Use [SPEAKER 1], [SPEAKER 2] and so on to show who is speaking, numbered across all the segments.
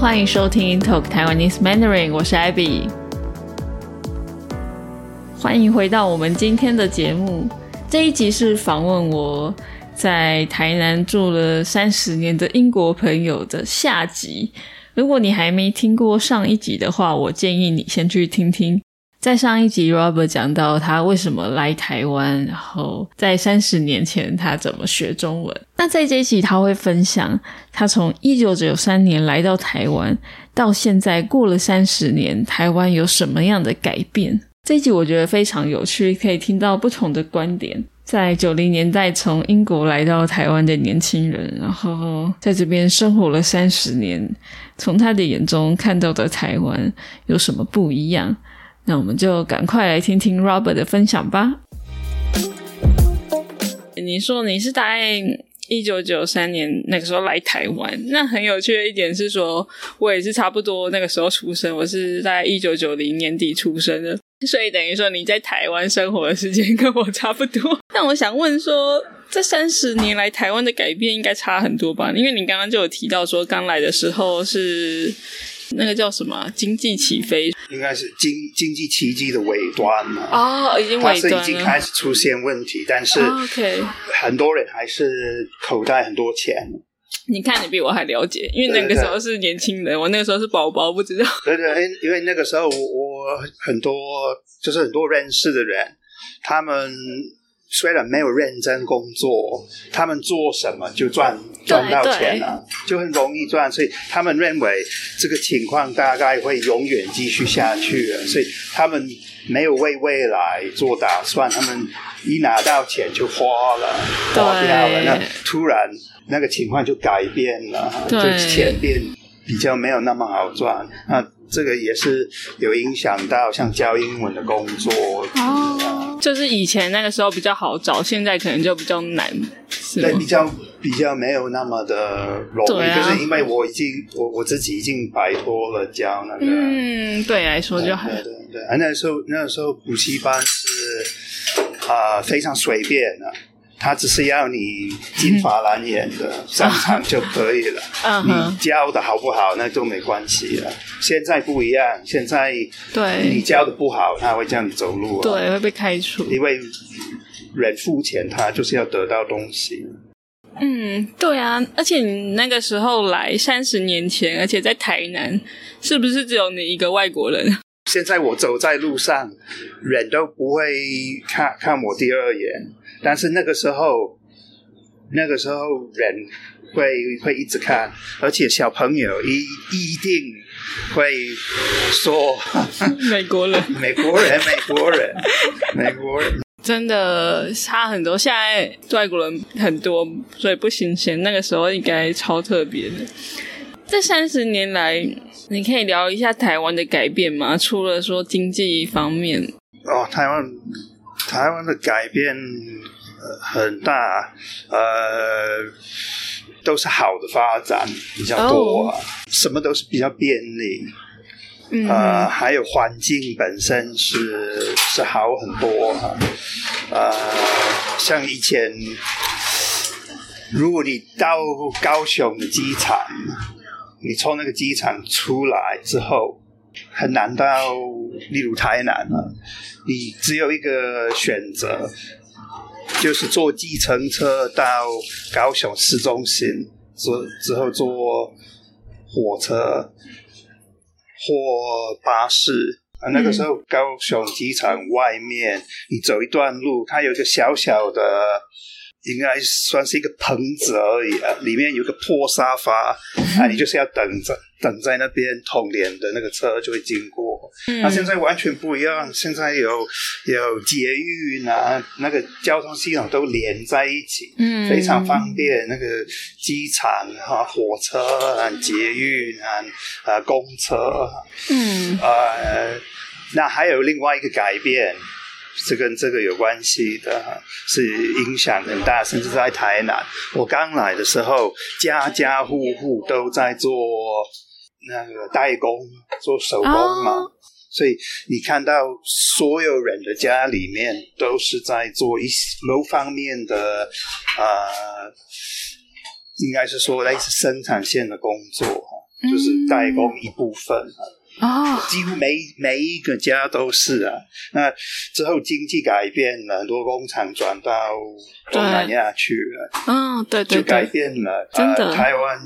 [SPEAKER 1] 欢迎收听 Talk Taiwanese Mandarin，我是 Abby。欢迎回到我们今天的节目。这一集是访问我在台南住了三十年的英国朋友的下集。如果你还没听过上一集的话，我建议你先去听听。在上一集，Robert 讲到他为什么来台湾，然后在三十年前他怎么学中文。那在这一集，他会分享他从一九九三年来到台湾到现在过了三十年，台湾有什么样的改变。这一集我觉得非常有趣，可以听到不同的观点。在九零年代从英国来到台湾的年轻人，然后在这边生活了三十年，从他的眼中看到的台湾有什么不一样？那我们就赶快来听听 Robert 的分享吧。你说你是大概一九九三年那个时候来台湾，那很有趣的一点是说，我也是差不多那个时候出生，我是在一九九零年底出生的，所以等于说你在台湾生活的时间跟我差不多。但我想问说，这三十年来台湾的改变应该差很多吧？因为你刚刚就有提到说，刚来的时候是。那个叫什么？经济起飞，
[SPEAKER 2] 应该是经经济奇迹的尾端嘛？
[SPEAKER 1] 哦，已经尾端
[SPEAKER 2] 了，已经开始出现问题，但是很多人还是口袋很多钱。
[SPEAKER 1] 你看，你比我还了解，因为那个时候是年轻人，我那个时候是宝宝，不知道。
[SPEAKER 2] 对对，因为那个时候我很多就是很多认识的人，他们。虽然没有认真工作，他们做什么就赚赚到钱了，就很容易赚。所以他们认为这个情况大概会永远继续下去，所以他们没有为未来做打算。他们一拿到钱就花了，花掉了。那突然那个情况就改变了，就钱变比较没有那么好赚。那这个也是有影响到像教英文的工作。
[SPEAKER 1] 就是以前那个时候比较好找，现在可能就比较难，
[SPEAKER 2] 对，比较比较没有那么的容易，就是因为我已经我我自己已经摆脱了教那个，
[SPEAKER 1] 嗯，对来说就好
[SPEAKER 2] 对对对，那时候那时候补习班是啊非常随便的。他只是要你金发蓝眼的上场就可以了，你教的好不好那就没关系了。现在不一样，现在
[SPEAKER 1] 对
[SPEAKER 2] 你教的不好，他会叫你走路，
[SPEAKER 1] 对，会被开除。
[SPEAKER 2] 因为人付钱，他就是要得到东西。
[SPEAKER 1] 嗯，对啊，而且你那个时候来三十年前，而且在台南，是不是只有你一个外国人？
[SPEAKER 2] 现在我走在路上，人都不会看看我第二眼。但是那个时候，那个时候人会会一直看，而且小朋友一一定会说
[SPEAKER 1] 美国人，
[SPEAKER 2] 美国人，美国人，美国人，
[SPEAKER 1] 真的差很多。现在外国人很多，所以不新鲜。那个时候应该超特别的。这三十年来，你可以聊一下台湾的改变吗？除了说经济方面，
[SPEAKER 2] 哦，台湾。台湾的改变很大，呃，都是好的发展比较多，什么都是比较便利，呃，还有环境本身是是好很多，呃，像以前，如果你到高雄的机场，你从那个机场出来之后，很难到，例如台南了。你只有一个选择，就是坐计程车到高雄市中心，之之后坐火车或巴士。啊，那个时候高雄机场外面，你走一段路，它有一个小小的。应该算是一个棚子而已啊，里面有个破沙发，啊，你就是要等着，等在那边，通联的那个车就会经过。那现在完全不一样，现在有有捷运啊，那个交通系统都连在一起，嗯，非常方便。那个机场啊，火车啊，捷运啊，啊，公车，嗯，呃，那还有另外一个改变。是跟这个有关系的，是影响很大，甚至在台南，我刚来的时候，家家户户都在做那个代工，做手工嘛，所以你看到所有人的家里面都是在做一某方面的，呃，应该是说类似生产线的工作。就是代工一部分
[SPEAKER 1] 啊，
[SPEAKER 2] 几乎每每一个家都是啊。那之后经济改变了，很多工厂转到东南亚去了，
[SPEAKER 1] 嗯，对对
[SPEAKER 2] 就改
[SPEAKER 1] 对，
[SPEAKER 2] 变了。
[SPEAKER 1] 真的
[SPEAKER 2] 呃台湾、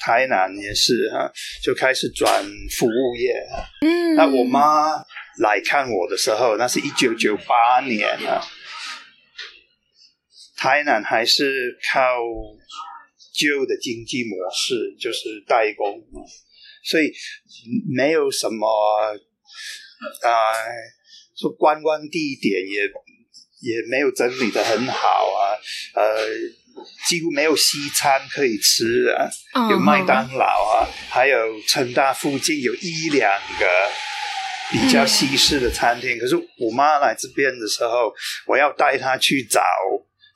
[SPEAKER 2] 台南也是啊，就开始转服务业啊。
[SPEAKER 1] 嗯，
[SPEAKER 2] 那我妈来看我的时候，那是一九九八年啊，台南还是靠旧的经济模式，就是代工，所以没有什么啊、说观光地点也也没有整理的很好啊，呃，几乎没有西餐可以吃啊，
[SPEAKER 1] 嗯
[SPEAKER 2] 有麦当劳啊，还有成大附近有一两个比较西式的餐厅。可是我妈来这边的时候，我要带她去找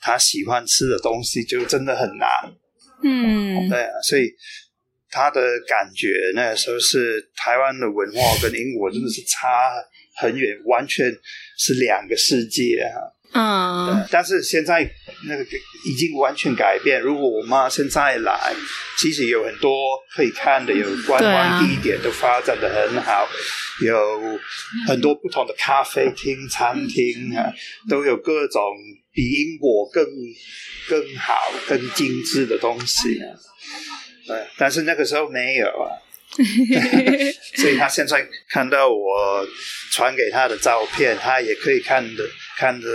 [SPEAKER 2] 她喜欢吃的东西，就真的很难。
[SPEAKER 1] 嗯
[SPEAKER 2] 对啊，所以她的感觉那个时候是台湾的文化跟英国真的是差很远，完全是两个世界啊。
[SPEAKER 1] 嗯
[SPEAKER 2] 但是现在那个已经完全改变。如果我妈现在来，其实有很多可以看的，有观光地点都发展的很好，有很多不同的咖啡厅、餐厅啊，都有各种比英国更更好、更精致的东西啊。对，但是那个时候没有啊。所以他现在看到我传给他的照片，他也可以看得看得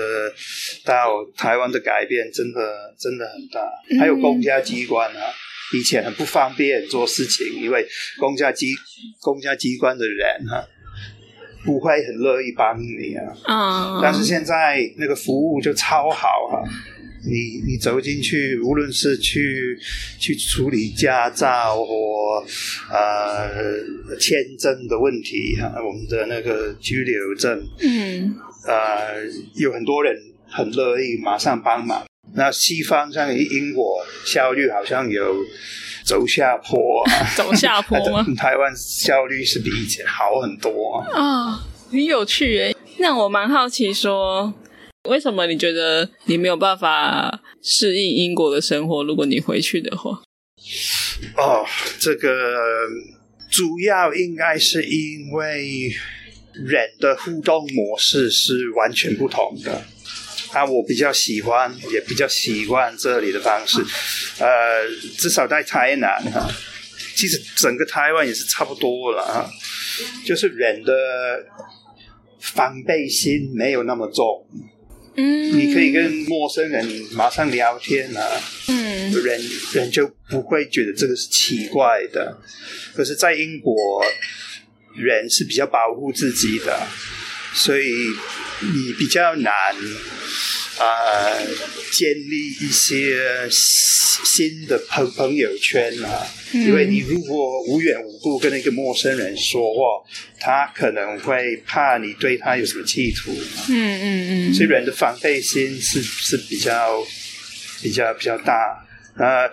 [SPEAKER 2] 到台湾的改变，真的真的很大。还有公家机关啊，以前很不方便做事情，因为公家机公家机关的人啊，不会很乐意帮你啊。
[SPEAKER 1] 嗯，
[SPEAKER 2] 但是现在那个服务就超好啊！你你走进去，无论是去去处理驾照或呃签证的问题啊，我们的那个居留证，
[SPEAKER 1] 嗯
[SPEAKER 2] 呃，有很多人很乐意马上帮忙。那西方像英国效率好像有走下坡、啊，
[SPEAKER 1] 走下坡吗？
[SPEAKER 2] 台湾效率是比以前好很多、啊。
[SPEAKER 1] 啊、很有趣诶。那我蛮好奇说，为什么你觉得你没有办法适应英国的生活？如果你回去的话，
[SPEAKER 2] 哦，这个主要应该是因为人的互动模式是完全不同的。啊，我比较喜欢，也比较习惯这里的方式。呃，至少在台南哈、其实整个台湾也是差不多了啊、就是人的防备心没有那么重。
[SPEAKER 1] 嗯，
[SPEAKER 2] 你可以跟陌生人马上聊天啊，
[SPEAKER 1] 嗯
[SPEAKER 2] 人人就不会觉得这个是奇怪的。可是，在英国，人是比较保护自己的，所以你比较难呃建立一些新的朋朋友圈啊。因为你如果无缘无故跟一个陌生人说话，他可能会怕你对他有什么企图。
[SPEAKER 1] 嗯嗯嗯，
[SPEAKER 2] 所以人的防备心是是比较比较比较大。呃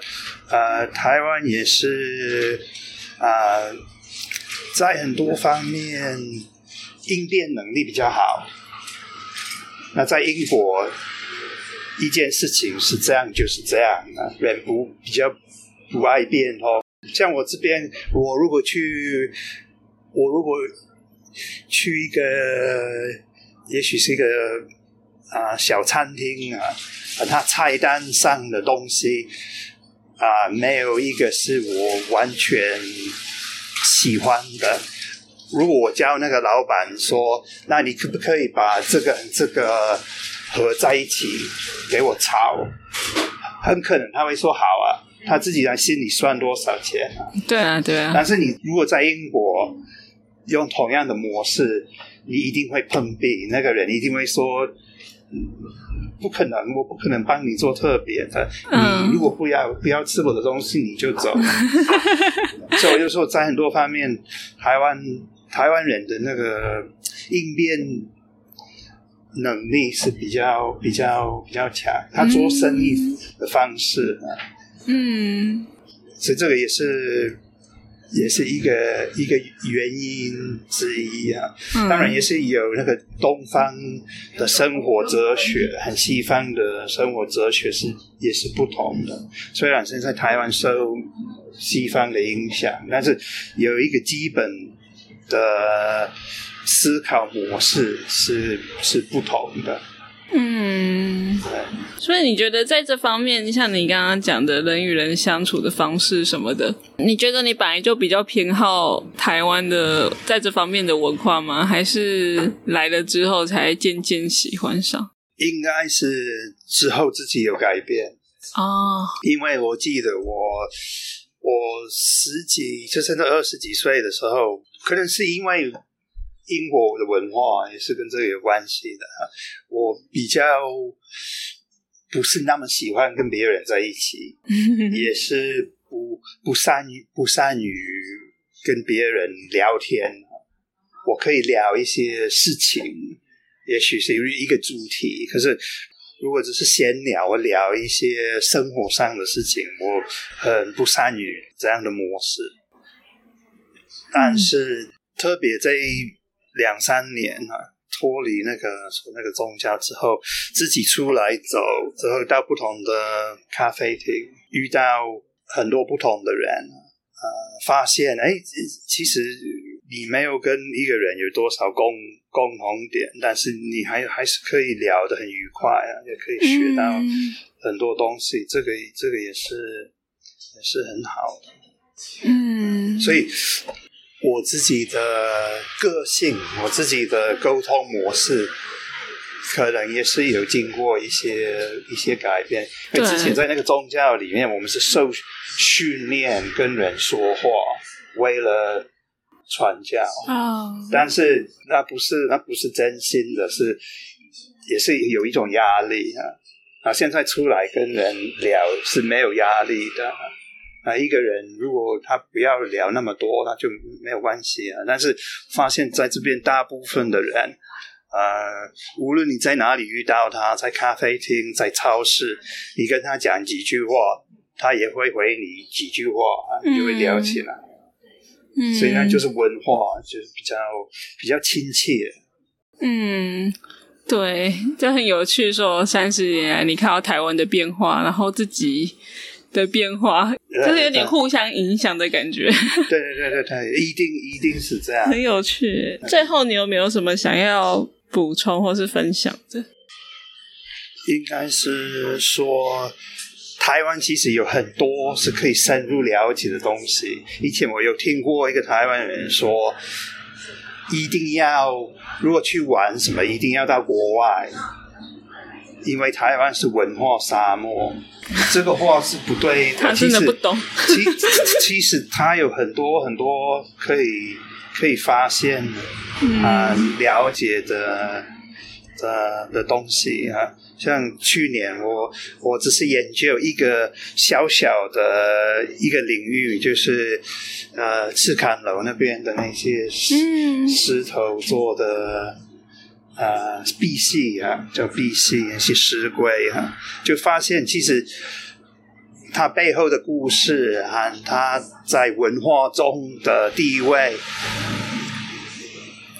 [SPEAKER 2] 呃，台湾也是啊、呃在很多方面应变能力比较好。那在英国，一件事情是这样就是这样啊，人不比较不爱变哦。像我这边，我如果去，我如果去一个，也许是一个啊、小餐厅啊，啊，它菜单上的东西啊、没有一个是我完全喜欢的。如果我叫那个老板说，那你可不可以把这个这个合在一起给我炒？很可能他会说好啊，他自己在心里算多少钱啊。
[SPEAKER 1] 对啊对啊，
[SPEAKER 2] 但是你如果在英国用同样的模式，你一定会碰壁，那个人一定会说。嗯不可能，我不可能帮你做特别的。
[SPEAKER 1] 嗯
[SPEAKER 2] 你如果不要不要吃我的东西，你就走。所以我就说，在很多方面，台湾台湾人的那个应变能力是比较比较比较强，他做生意的方式啊，
[SPEAKER 1] 嗯
[SPEAKER 2] 所以这个也是也是一个一个原因之一啊。
[SPEAKER 1] 嗯，
[SPEAKER 2] 当然也是有那个东方的生活哲学和西方的生活哲学是也是不同的。虽然现在台湾受西方的影响，但是有一个基本的思考模式是是不同的。
[SPEAKER 1] 嗯，所以你觉得在这方面，像你刚刚讲的人与人相处的方式什么的，你觉得你本来就比较偏好台湾的在这方面的文化吗？还是来了之后才渐渐喜欢上？
[SPEAKER 2] 应该是之后自己有改变
[SPEAKER 1] 哦，
[SPEAKER 2] 因为我记得我我十几就甚至二十几岁的时候，可能是因为。英国的文化也是跟这个有关系的。我比较不是那么喜欢跟别人在一起，也是不不善于不善于跟别人聊天。我可以聊一些事情，也许是一个主题，可是如果只是闲聊，我聊一些生活上的事情，我很不善于这样的模式。但是特别在。两三年啊，脱离那个那个宗教之后，自己出来走之后，到不同的咖啡厅，遇到很多不同的人，呃，发现哎，其实你没有跟一个人有多少共共同点，但是你还还是可以聊得很愉快啊，也可以学到很多东西，这个这个也是也是很好的，
[SPEAKER 1] 嗯，
[SPEAKER 2] 所以。我自己的个性，我自己的沟通模式，可能也是有经过一些一些改变。因为之前在那个宗教里面，我们是受训练跟人说话，为了传教。
[SPEAKER 1] 哦。
[SPEAKER 2] 但是那不是那不是真心的，是也是有一种压力啊啊！现在出来跟人聊是没有压力的。啊，一个人如果他不要聊那么多，那就没有关系啊。但是发现在这边大部分的人，呃，无论你在哪里遇到他，在咖啡厅、在超市，你跟他讲几句话，他也会回你几句话，就会聊起来。
[SPEAKER 1] 嗯，
[SPEAKER 2] 所以呢就是文化，就是比较比较亲切。
[SPEAKER 1] 嗯，对，就很有趣。说三十年来，你看到台湾的变化，然后自己。的变化，就是有点互相影响的感觉。
[SPEAKER 2] 对对对对对，一定一定是这样。
[SPEAKER 1] 很有趣。最后，你有没有什么想要补充或是分享的？
[SPEAKER 2] 应该是说，台湾其实有很多是可以深入了解的东西。以前我有听过一个台湾人说，一定要如果去玩什么，一定要到国外。因为台湾是文化沙漠，这个话是不对
[SPEAKER 1] 的。他真的不懂。
[SPEAKER 2] 其其实他有很多很多可以可以发现的啊了解的的的东西啊。像去年我我只是研究一个小小的一个领域，就是呃赤坎楼那边的那些石石头做的。呃，碧玺啊，叫碧玺，是石龟哈，就发现其实它背后的故事和它在文化中的地位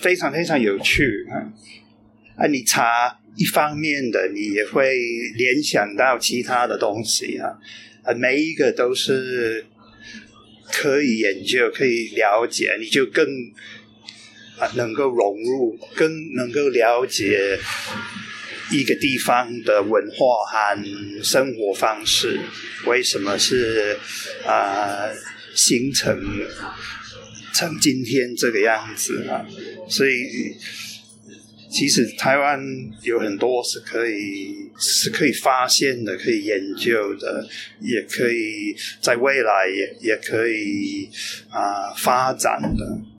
[SPEAKER 2] 非常非常有趣啊！啊，你查一方面的，你也会联想到其他的东西啊，啊，每一个都是可以研究、可以了解，你就更。啊，能够融入，更能够了解一个地方的文化和生活方式，为什么是啊形成成今天这个样子啊？所以，其实台湾有很多是可以是可以发现的，可以研究的，也可以在未来也也可以啊发展的。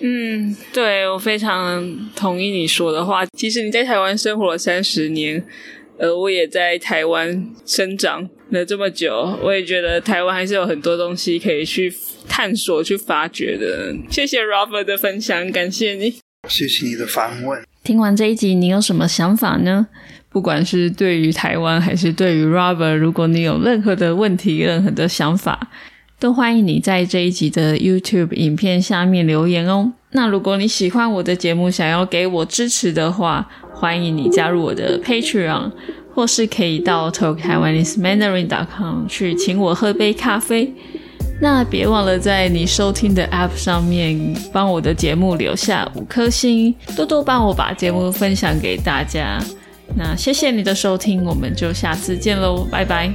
[SPEAKER 1] 嗯，对我非常同意你说的话。其实你在台湾生活了三十年，呃，我也在台湾生长了这么久，我也觉得台湾还是有很多东西可以去探索、去发掘的。谢谢 Robert 的分享，感谢你，
[SPEAKER 2] 谢谢你的访问。
[SPEAKER 1] 听完这一集，你有什么想法呢？不管是对于台湾，还是对于 Robert，如果你有任何的问题、任何的想法。都欢迎你在这一集的 YouTube 影片下面留言哦。那如果你喜欢我的节目，想要给我支持的话，欢迎你加入我的 Patreon，或是可以到 TalkTaiwaneseMandarin.com 去请我喝杯咖啡。那别忘了在你收听的 App 上面帮我的节目留下五颗星，多多帮我把节目分享给大家。那谢谢你的收听，我们就下次见喽，拜拜。